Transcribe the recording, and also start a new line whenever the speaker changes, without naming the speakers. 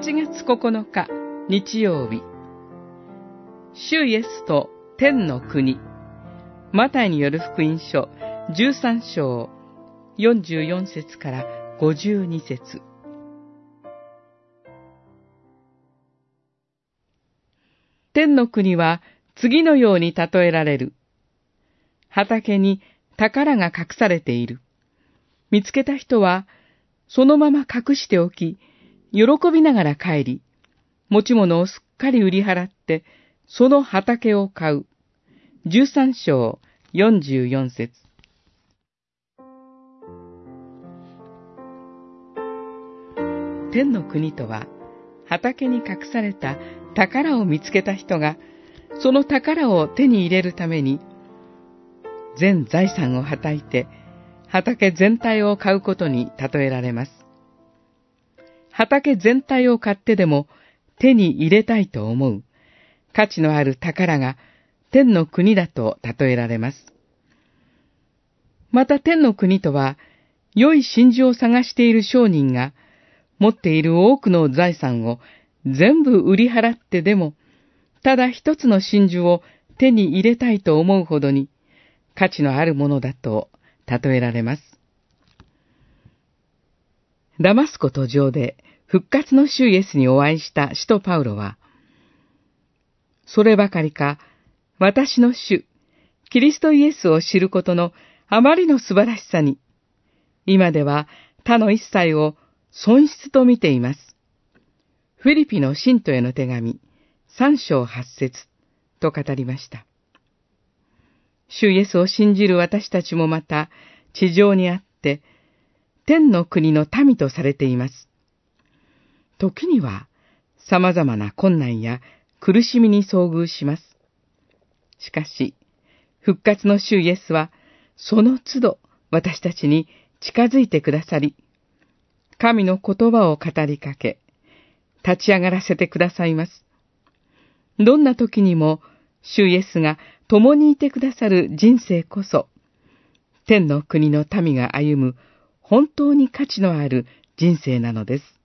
8月9日日曜日主イエスと天の国マタイによる福音書13章44節から52節天の国は次のように例えられる。畑に宝が隠されている。見つけた人は、そのまま隠しておき、喜びながら帰り、持ち物をすっかり売り払って、その畑を買う。十三章四十四節天の国とは、畑に隠された宝を見つけた人が、その宝を手に入れるために、全財産をはたいて、畑全体を買うことに例えられます。畑全体を買ってでも手に入れたいと思う価値のある宝が天の国だと例えられます。また天の国とは、良い真珠を探している商人が、持っている多くの財産を全部売り払ってでも、ただ一つの真珠を手に入れたいと思うほどに価値のあるものだと例えられます。ダマスコ途上で復活の主イエスにお会いした使徒パウロは、そればかりか、私の主、キリストイエスを知ることのあまりの素晴らしさに、今では他の一切を損失と見ています。フィリピの信徒への手紙、三章八節と語りました。主イエスを信じる私たちもまた、地上にあって、天の国の民とされています。時には、様々な困難や苦しみに遭遇します。しかし、復活の主イエスは、その都度私たちに近づいてくださり、神の言葉を語りかけ、立ち上がらせてくださいます。どんな時にも、主イエスが共にいてくださる人生こそ、天の国の民が歩む本当に価値のある人生なのです。